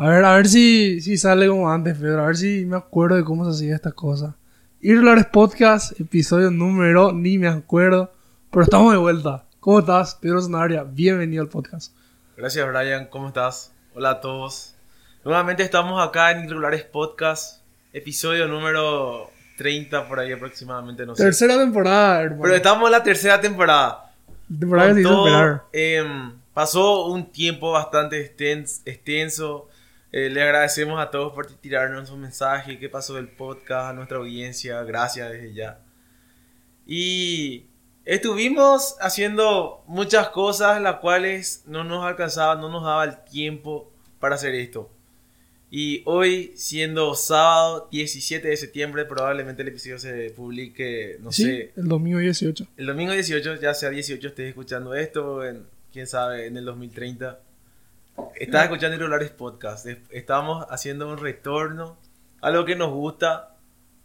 A ver, a ver si, si sale como antes, Pedro. A ver si me acuerdo de cómo se hacía esta cosa. Irlores Podcast, episodio número, ni me acuerdo. Pero estamos de vuelta. ¿Cómo estás, Pedro Zanaria? Bienvenido al podcast. Gracias, Brian. ¿Cómo estás? Hola a todos. Nuevamente estamos acá en Irregulares Podcast, episodio número 30 por ahí aproximadamente, no sé. Tercera temporada, hermano. Pero estamos en la tercera temporada. temporada que se hizo todo, em, pasó un tiempo bastante extens- extenso. Eh, le agradecemos a todos por tirarnos un mensaje, qué pasó del podcast, a nuestra audiencia, gracias desde ya. Y estuvimos haciendo muchas cosas las cuales no nos alcanzaba, no nos daba el tiempo para hacer esto. Y hoy, siendo sábado 17 de septiembre, probablemente el episodio se publique, no sí, sé, el domingo 18. el domingo 18, ya sea 18 estés escuchando esto, en, quién sabe, en el 2030. Estás escuchando Irregulares Podcast. Es- Estamos haciendo un retorno a lo que nos gusta,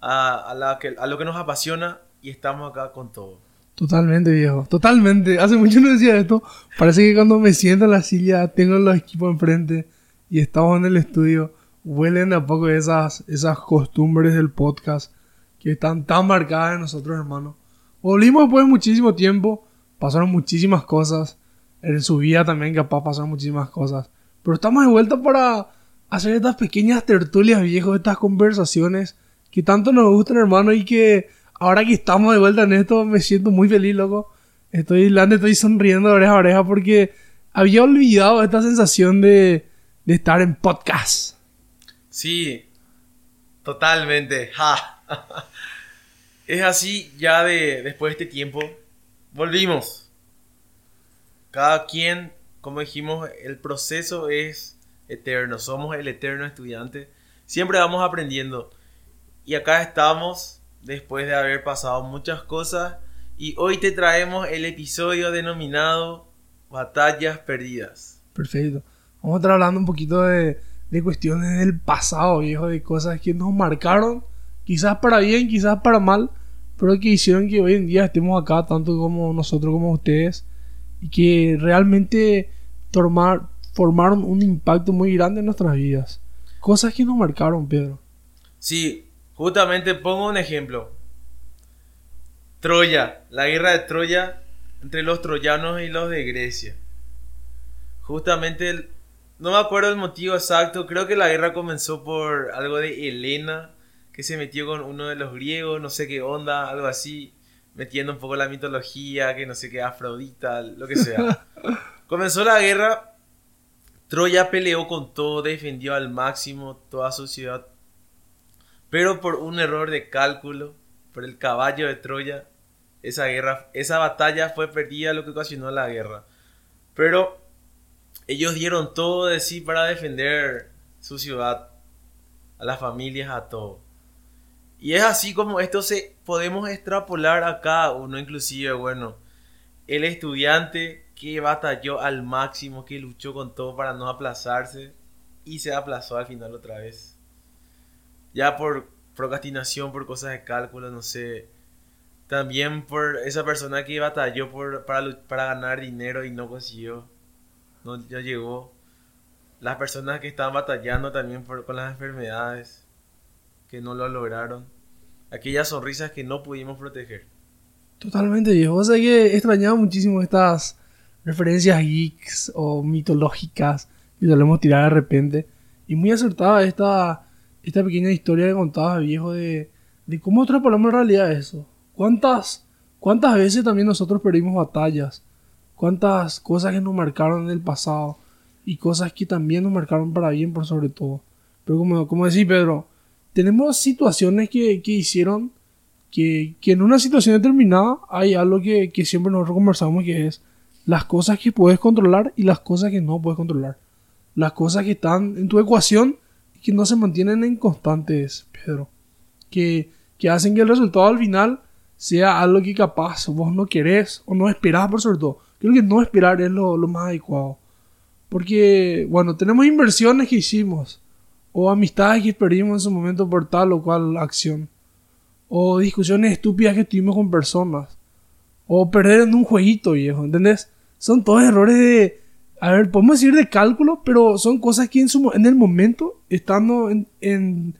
a, a la que, a lo que nos apasiona y estamos acá con todo. Totalmente, viejo. Totalmente. Hace mucho no decía esto. Parece que cuando me siento en la silla, tengo los equipos enfrente y estamos en el estudio, huelen de a poco esas, esas costumbres del podcast que están tan marcadas en nosotros, hermano. Volvimos después de muchísimo tiempo. Pasaron muchísimas cosas. En su vida también, capaz, pasaron muchísimas cosas. Pero estamos de vuelta para hacer estas pequeñas tertulias, viejo, estas conversaciones que tanto nos gustan, hermano, y que ahora que estamos de vuelta en esto, me siento muy feliz, loco. Estoy delante, estoy sonriendo de oreja a oreja porque había olvidado esta sensación de, de estar en podcast. Sí, totalmente. Ja. Es así ya de después de este tiempo. Volvimos. Cada quien, como dijimos, el proceso es eterno. Somos el eterno estudiante. Siempre vamos aprendiendo. Y acá estamos después de haber pasado muchas cosas. Y hoy te traemos el episodio denominado Batallas Perdidas. Perfecto. Vamos a estar hablando un poquito de, de cuestiones del pasado, viejo, de cosas que nos marcaron, quizás para bien, quizás para mal, pero que hicieron que hoy en día estemos acá, tanto como nosotros como ustedes, y que realmente formaron un impacto muy grande en nuestras vidas. Cosas que nos marcaron, Pedro. Sí, justamente pongo un ejemplo. Troya, la guerra de Troya entre los troyanos y los de Grecia. Justamente, no me acuerdo el motivo exacto, creo que la guerra comenzó por algo de Helena, que se metió con uno de los griegos, no sé qué onda, algo así, metiendo un poco la mitología, que no sé qué, Afrodita, lo que sea. comenzó la guerra, Troya peleó con todo, defendió al máximo toda su ciudad, pero por un error de cálculo, por el caballo de Troya, esa guerra, esa batalla fue perdida, lo que ocasionó la guerra. Pero ellos dieron todo de sí para defender su ciudad, a las familias, a todo. Y es así como esto se podemos extrapolar a cada uno, inclusive, bueno, el estudiante que batalló al máximo, que luchó con todo para no aplazarse y se aplazó al final otra vez ya por procrastinación, por cosas de cálculo, no sé. También por esa persona que batalló por, para, para ganar dinero y no consiguió. No, no llegó. Las personas que estaban batallando también por, con las enfermedades, que no lo lograron. Aquellas sonrisas que no pudimos proteger. Totalmente, viejo. O sea que extrañaba muchísimo estas referencias geeks o mitológicas que solemos tirar de repente. Y muy acertada esta, esta pequeña historia que contabas, viejo, de, de cómo extrapolamos en realidad eso. ¿Cuántas, ¿Cuántas veces también nosotros perdimos batallas? ¿Cuántas cosas que nos marcaron en el pasado? Y cosas que también nos marcaron para bien, por sobre todo. Pero como, como decís, Pedro, tenemos situaciones que, que hicieron que, que en una situación determinada hay algo que, que siempre nosotros conversamos que es las cosas que puedes controlar y las cosas que no puedes controlar. Las cosas que están en tu ecuación y que no se mantienen en constantes, Pedro. Que, que hacen que el resultado al final sea algo que capaz vos no querés o no esperás por sobre todo. Creo que no esperar es lo, lo más adecuado. Porque, bueno, tenemos inversiones que hicimos o amistades que perdimos en su momento por tal o cual acción o discusiones estúpidas que tuvimos con personas, o perder en un jueguito, viejo, ¿entendés? Son todos errores de, a ver, podemos decir de cálculo, pero son cosas que en, su, en el momento, estando en, en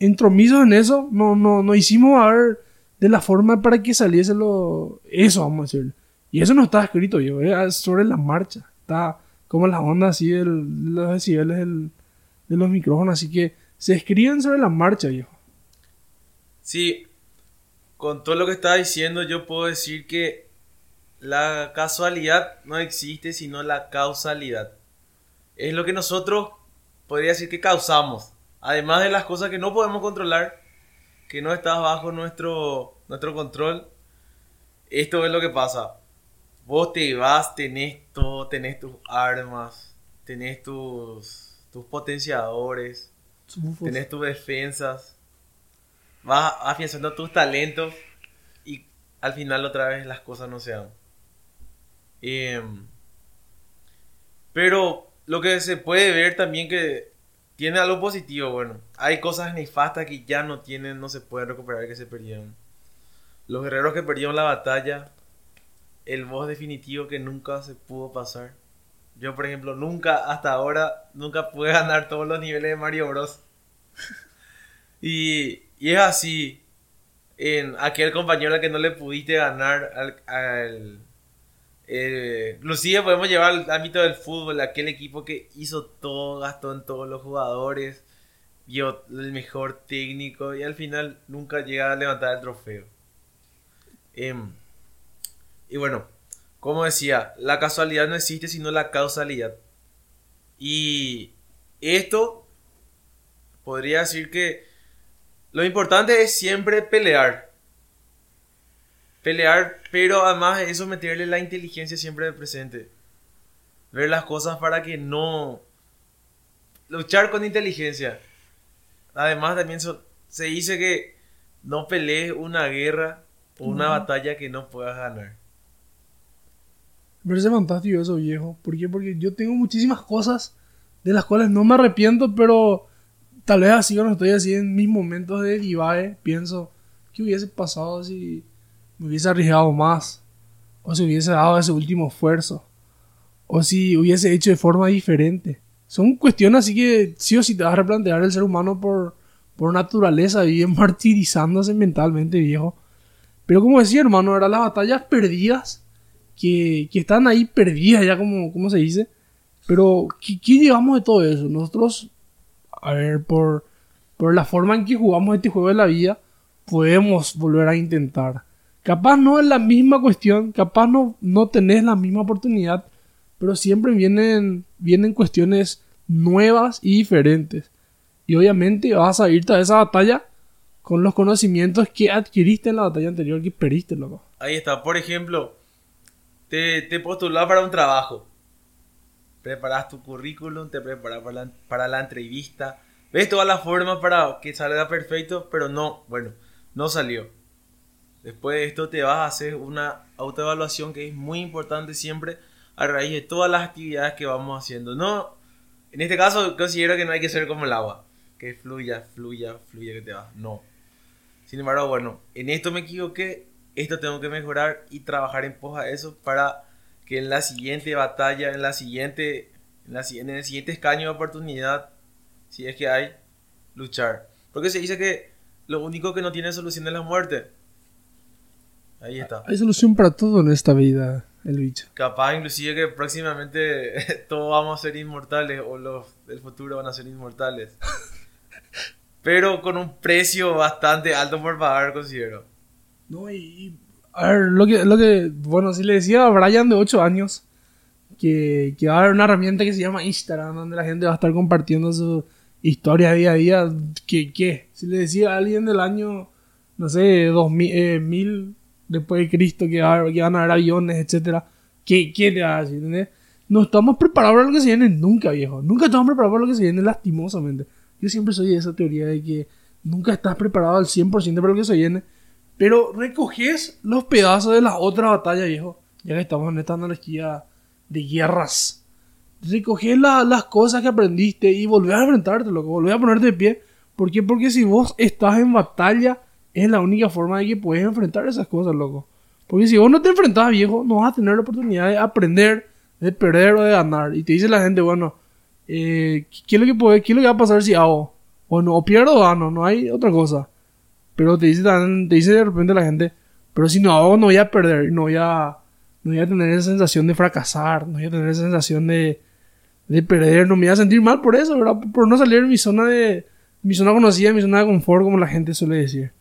entromisos en eso, no, no, no hicimos a ver de la forma para que saliese lo, eso, vamos a decir. Y eso no está escrito, yo, es sobre la marcha. Está como la onda así de los decibeles del, de los micrófonos, así que se escriben sobre la marcha, viejo. Sí, con todo lo que estaba diciendo, yo puedo decir que la casualidad no existe, sino la causalidad. Es lo que nosotros podría decir que causamos. Además de las cosas que no podemos controlar, que no están bajo nuestro, nuestro control, esto es lo que pasa. Vos te vas, tenés todo, tenés tus armas, tenés tus, tus potenciadores, tenés tus defensas, vas afianzando tus talentos y al final otra vez las cosas no se dan. Em, pero lo que se puede ver también que tiene algo positivo, bueno, hay cosas nefastas que ya no tienen, no se pueden recuperar que se perdieron. Los guerreros que perdieron la batalla el boss definitivo que nunca se pudo pasar. Yo, por ejemplo, nunca, hasta ahora, nunca pude ganar todos los niveles de Mario Bros. y, y, es así. En aquel compañero al que no le pudiste ganar, al, al eh, podemos llevar al ámbito del fútbol, aquel equipo que hizo todo, gastó en todos los jugadores, vio el mejor técnico y al final nunca llega a levantar el trofeo. Eh, y bueno, como decía, la casualidad no existe sino la causalidad. Y esto podría decir que lo importante es siempre pelear. Pelear, pero además de eso meterle la inteligencia siempre presente. Ver las cosas para que no... Luchar con inteligencia. Además también se dice que no pelees una guerra o una batalla que no puedas ganar. Me parece fantástico eso, viejo. ¿Por qué? Porque yo tengo muchísimas cosas de las cuales no me arrepiento, pero tal vez así cuando estoy así en mis momentos de divae, pienso, ¿qué hubiese pasado si me hubiese arriesgado más? O si hubiese dado ese último esfuerzo. O si hubiese hecho de forma diferente. Son cuestiones así que sí o sí te vas a replantear el ser humano por, por naturaleza, vive martirizándose mentalmente, viejo. Pero como decía, hermano, eran las batallas perdidas que, están ahí perdidas ya como, como se dice. Pero, ¿qué, llevamos de todo eso? Nosotros, a ver, por, por la forma en que jugamos este juego de la vida, podemos volver a intentar. Capaz no es la misma cuestión, capaz no, no tenés la misma oportunidad, pero siempre vienen, vienen cuestiones nuevas y diferentes. Y obviamente vas a irte a esa batalla con los conocimientos que adquiriste en la batalla anterior que perdiste, loco. Ahí está, por ejemplo, te, te postulas para un trabajo. Preparas tu currículum, te preparas para la, para la entrevista. Ves todas las formas para que salga perfecto, pero no, bueno, no salió. Después de esto te vas a hacer una autoevaluación que es muy importante siempre a raíz de todas las actividades que vamos haciendo. No, en este caso considero que no hay que ser como el agua, que fluya, fluya, fluya que te va. No. Sin embargo, bueno, en esto me equivoqué esto tengo que mejorar y trabajar en pos a eso para que en la siguiente batalla, en la siguiente, en, la, en el siguiente escaño de oportunidad, si es que hay, luchar. Porque se dice que lo único que no tiene solución es la muerte. Ahí está. Hay solución para todo en esta vida, el bicho. Capaz inclusive que próximamente todos vamos a ser inmortales o los del futuro van a ser inmortales. Pero con un precio bastante alto por pagar, considero. No, y, a ver, lo que, lo que, bueno, si le decía a Brian de 8 años que, que va a haber una herramienta que se llama Instagram, donde la gente va a estar compartiendo su historia día a día, ¿qué? qué? Si le decía a alguien del año, no sé, 2000, eh, mil después de Cristo, que, que, van a haber aviones, etcétera, ¿qué, qué te va a decir? No estamos preparados para lo que se viene nunca, viejo. Nunca estamos preparados para lo que se viene lastimosamente. Yo siempre soy de esa teoría de que nunca estás preparado al 100% para lo que se viene. Pero recoges los pedazos de la otra batalla, viejo. Ya que estamos en esta analogía de guerras. Recoges las cosas que aprendiste y volvés a enfrentarte, loco. Volvés a ponerte de pie. ¿Por qué? Porque si vos estás en batalla, es la única forma de que puedes enfrentar esas cosas, loco. Porque si vos no te enfrentas, viejo, no vas a tener la oportunidad de aprender, de perder o de ganar. Y te dice la gente, bueno, eh, ¿qué, es lo que puede, ¿qué lo que va a pasar si hago? Bueno, o pierdo o gano, no hay otra cosa. Pero te dice, te dice de repente la gente, pero si no hago no voy a perder, no voy a, no voy a tener esa sensación de fracasar, no voy a tener esa sensación de, de perder, no me voy a sentir mal por eso, ¿verdad? Por no salir de mi zona de, mi zona conocida, mi zona de confort, como la gente suele decir.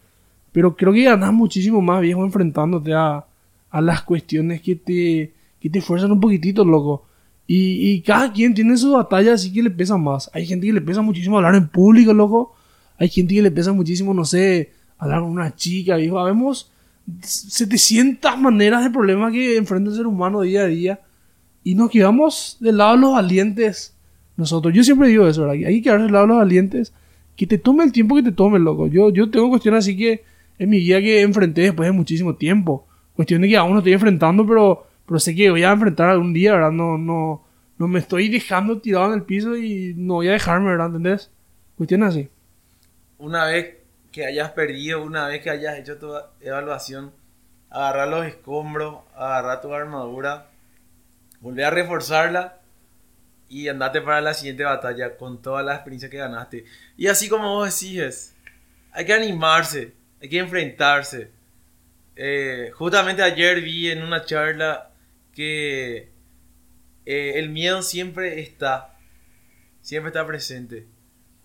Pero creo que ganas muchísimo más, viejo, enfrentándote a, a las cuestiones que te, que te fuerzan un poquitito, loco. Y, y, cada quien tiene su batalla así que le pesa más. Hay gente que le pesa muchísimo hablar en público, loco. Hay gente que le pesa muchísimo, no sé, hablar con una chica, viejo. Habemos 700 maneras de problemas que enfrenta el ser humano día a día. Y nos quedamos del lado de los valientes nosotros. Yo siempre digo eso, ¿verdad? Hay que quedarse del lado de los valientes. Que te tome el tiempo que te tome, loco. Yo, yo tengo cuestiones así que en mi vida que enfrenté después de muchísimo tiempo. Cuestiones que aún no estoy enfrentando, pero, pero sé que voy a enfrentar algún día, ¿verdad? No, no, no me estoy dejando tirado en el piso y no voy a dejarme, ¿verdad? ¿Entendés? Cuestiones así. Una vez que hayas perdido, una vez que hayas hecho tu evaluación, agarrar los escombros, agarrar tu armadura, volver a reforzarla y andate para la siguiente batalla con toda la experiencia que ganaste. Y así como vos decís, hay que animarse, hay que enfrentarse. Eh, justamente ayer vi en una charla que eh, el miedo siempre está, siempre está presente.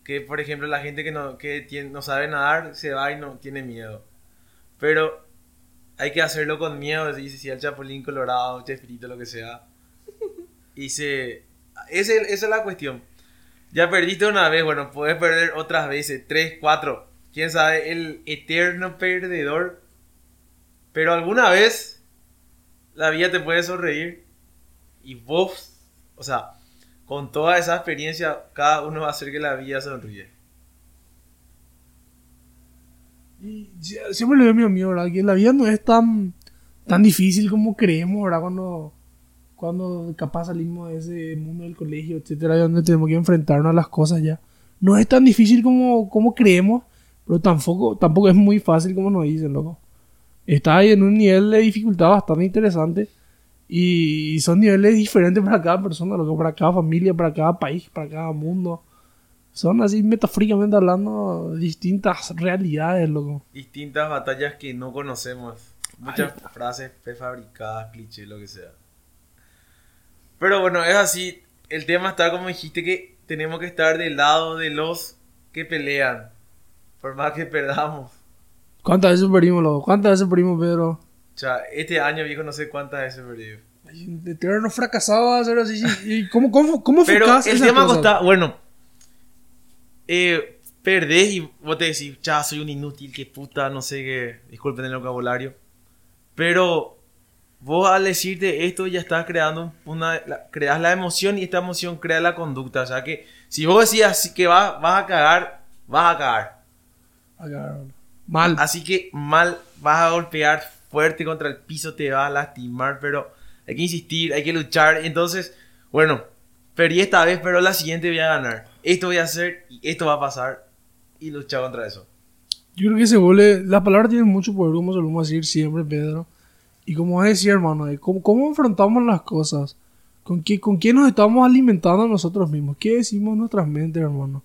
Que por ejemplo la gente que no, que no sabe nadar se va y no tiene miedo. Pero hay que hacerlo con miedo, dice si el chapulín colorado, chespirito, lo que sea. Y se... esa es la cuestión. Ya perdiste una vez, bueno, puedes perder otras veces, tres, cuatro quién sabe, el eterno perdedor. Pero alguna vez la vida te puede sonreír y vos, o sea, con toda esa experiencia, cada uno va a hacer que la vida sonríe. Y siempre le digo a mi amigo, ¿verdad? Que la vida no es tan, tan difícil como creemos, ¿verdad? Cuando, cuando capaz salimos de ese mundo del colegio, etcétera, donde tenemos que enfrentarnos a las cosas ya. No es tan difícil como, como creemos. Pero tampoco, tampoco es muy fácil como nos dicen, loco. Está en un nivel de dificultad bastante interesante. Y son niveles diferentes para cada persona, loco, para cada familia, para cada país, para cada mundo. Son así metafóricamente hablando distintas realidades, loco. Distintas batallas que no conocemos. Muchas frases prefabricadas, clichés, lo que sea. Pero bueno, es así. El tema está como dijiste que tenemos que estar del lado de los que pelean. Por más que perdamos. ¿Cuántas veces perdimos, loco? ¿Cuántas veces perdimos, Pedro? O sea, este año, viejo, no sé cuántas veces perdimos. De tener no fracasado, hacer así. ¿Y cómo, cómo, cómo Pero el tema está, bueno, eh, perdés y vos te decís, ya, soy un inútil, qué puta, no sé qué, disculpen el vocabulario. Pero vos al decirte esto ya estás creando una, creas la emoción y esta emoción crea la conducta. O sea que si vos decías que vas, vas a cagar, vas a cagar. Mal. Así que mal, vas a golpear fuerte contra el piso, te va a lastimar, pero hay que insistir, hay que luchar. Entonces, bueno, perdí esta vez, pero la siguiente voy a ganar. Esto voy a hacer y esto va a pasar y luchar contra eso. Yo creo que se vuelve, la palabra tiene mucho poder, como solemos decir siempre, Pedro. Y como decía, hermano, ¿cómo, cómo enfrentamos las cosas? ¿Con qué, ¿Con qué nos estamos alimentando nosotros mismos? ¿Qué decimos en nuestras mentes, hermano?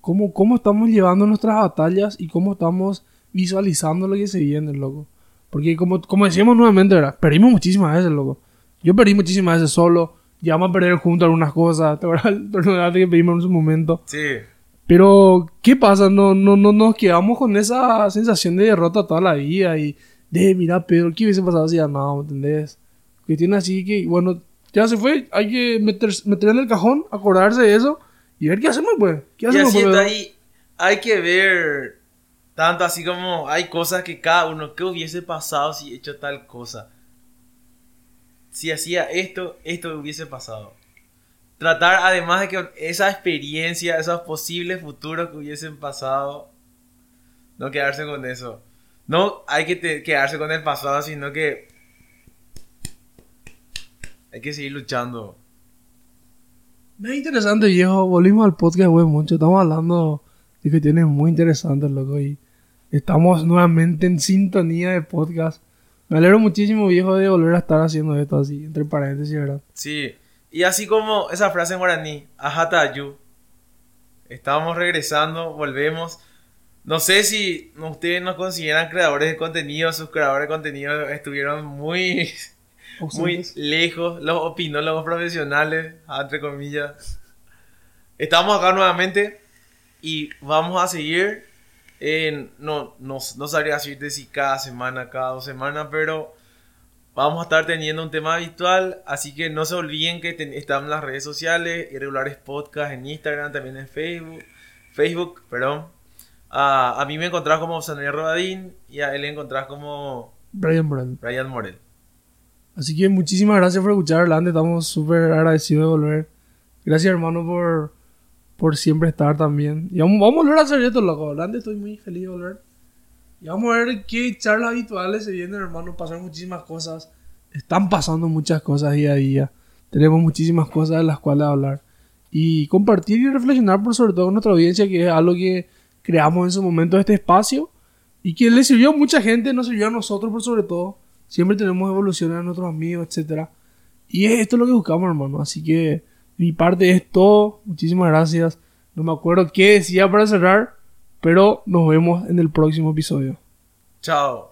cómo, cómo estamos llevando nuestras batallas y cómo estamos visualizando lo que se viene, loco. Porque como, como decíamos nuevamente, ¿verdad? Perdimos muchísimas veces, loco. Yo perdí muchísimas veces solo. Llegamos a perder juntos algunas cosas. ¿Te acuerdas que pedimos en su momento? Sí. Pero, ¿qué pasa? No, no, no nos quedamos con esa sensación de derrota toda la vida y de, mira, Pedro, ¿qué hubiese pasado si? ¿Me entendés? Que tiene así que, bueno, ya se fue. Hay que meter, meter en el cajón, acordarse de eso y ver qué hacemos, pues. ¿Qué hacemos, y así ahí hay que ver tanto así como hay cosas que cada uno, ¿qué hubiese pasado si hecho tal cosa? Si hacía esto, esto hubiese pasado. Tratar además de que esa experiencia, esos posibles futuros que hubiesen pasado, no quedarse con eso. No hay que quedarse con el pasado, sino que hay que seguir luchando. Es interesante, viejo. Volvimos al podcast, güey, mucho. Estamos hablando de que tiene muy interesante, loco. Y estamos nuevamente en sintonía de podcast. Me alegro muchísimo, viejo, de volver a estar haciendo esto así, entre paréntesis, ¿verdad? Sí. Y así como esa frase en guaraní, ajatayu. Estamos regresando, volvemos. No sé si ustedes nos consideran creadores de contenido, sus creadores de contenido estuvieron muy, muy lejos, los opinólogos profesionales, entre comillas. Estamos acá nuevamente y vamos a seguir. En- no, no, no sabría decirte si cada semana, cada dos semanas, pero vamos a estar teniendo un tema habitual. Así que no se olviden que ten- están las redes sociales, irregulares podcast en Instagram, también en Facebook. Facebook, perdón. A, a mí me encontrás como Samuel Rodadín y a él le encontrás como Brian Brand. Brian Morel. Así que muchísimas gracias por escuchar, Orlando. Estamos súper agradecidos de volver. Gracias, hermano, por, por siempre estar también. Y vamos, vamos a volver a hacer esto, loco. Orlando, estoy muy feliz de volver. Y vamos a ver qué charlas habituales se vienen, hermano. Pasaron muchísimas cosas. Están pasando muchas cosas día a día. Tenemos muchísimas cosas de las cuales hablar. Y compartir y reflexionar, por sobre todo con nuestra audiencia, que es algo que creamos en su momento este espacio. Y que le sirvió a mucha gente, nos sirvió a nosotros por sobre todo. Siempre tenemos evoluciones a nuestros amigos, etcétera. Y es esto lo que buscamos, hermano. Así que mi parte es todo. Muchísimas gracias. No me acuerdo qué decía para cerrar, pero nos vemos en el próximo episodio. Chao.